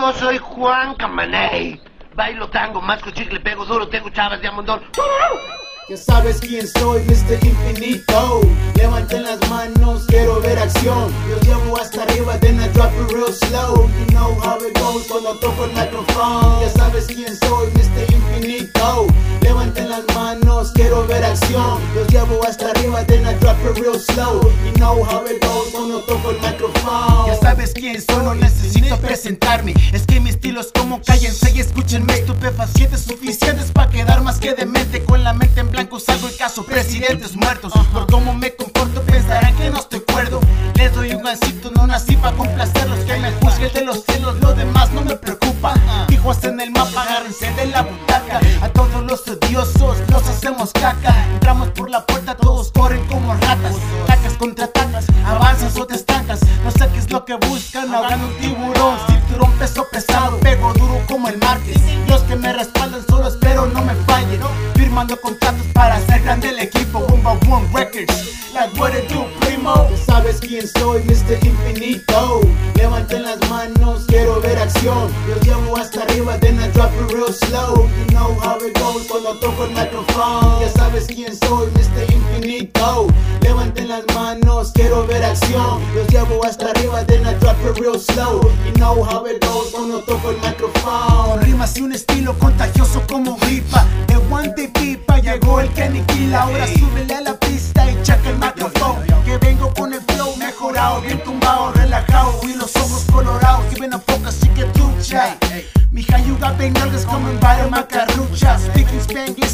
yo soy Juan Camaney. Bailo tango, masco chicle, pego duro, tengo chavas de amondón. Ya sabes quién soy, Mr. Infinito. Levanten las manos, quiero ver acción. Yo llevo hasta arriba, then I drop it real slow. You know how it goes cuando toco el microphone. Ya sabes quién soy, Mr. Infinito. Levanten las manos, quiero ver acción. Yo llevo hasta arriba, then I drop it real slow. You know how it goes sabes quién soy, no necesito presentarme. Es que mi estilo es como cállense y escúchenme. Estupefacientes suficientes para quedar más que demente. Con la mente en blanco salgo el caso presidentes muertos. Por cómo me comporto pensarán que no estoy cuerdo. Les doy un gancito, no nací para complacerlos. Que me juzguen de los celos, lo demás no me preocupa. Hijos en el mapa, agárrense de la butaca. A todos los odiosos los hacemos caca. Entramos por la puerta, todos tiburón. Cinturón peso pesado, pego duro como el martes. Los que me respaldan solo espero no me fallen. Firmando contratos para hacer grande el equipo. Bomba One Records, like what it do, primo. Sabes quién soy, Mr. Infinito. Levanten las manos, quiero ver acción. Yo llevo hasta arriba, then I drop it real slow. You know how it goes cuando toco el microphone. Ya sabes quién soy, quiero ver acción. Yo llevo hasta arriba, then I drop it real slow. You know how it goes cuando toco el microphone. rimas y un estilo contagioso como gripa. De guante pipa llegó el que aniquila. Ahora súbele a la pista y checa el micrófono. Que vengo con el flow mejorado, bien tumbado, relajado. Y los ojos colorados, que ven a focus y que trucha. Mija, you got big coming by the macarrucha. Speaking Spanglish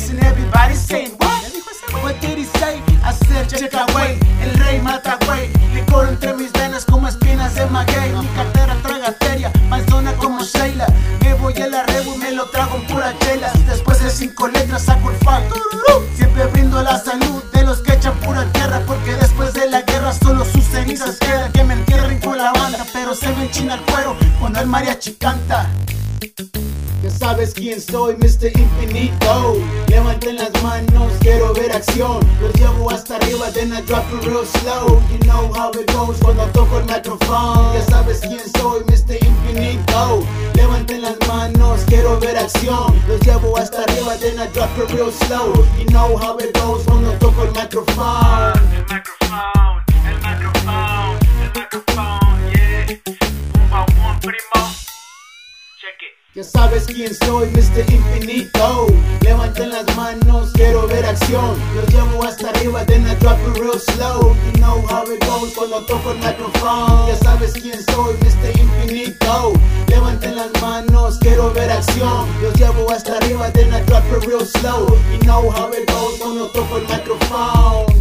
Mi cartera tragateria, más zona como Sheila. Me voy al arrebo y me lo trago en pura chela. Después de cinco letras saco el. Tururú. Siempre brindo la salud de los que echan pura tierra. Porque después de la guerra solo sus cenizas quedan. Que me entierren con la banda, pero se me enchina el cuero cuando el mariachi canta. Sabes quién soy, Mr. Infinito. Levanten las manos, quiero ver acción. Los llevo hasta arriba, then I drop it real slow. You know how it goes cuando toco el microphone. Ya sabes quién soy, Mr. Infinito. Levanten las manos, quiero ver acción. Los llevo hasta arriba, then I drop it real slow. You know how it goes cuando toco el microphone. El microphone, el microphone, el microphone, yeah. Primo. It. Ya sabes quién soy, Mr. Infinito. Levanten las manos, quiero ver acción. Los llevo hasta arriba, then I drop it real slow. You know how it goes cuando toco el microphone. Ya sabes quién soy, Mr. Infinito. Levanten las manos, quiero ver acción. Los llevo hasta arriba, then I drop it real slow. You know how it goes cuando toco el microphone.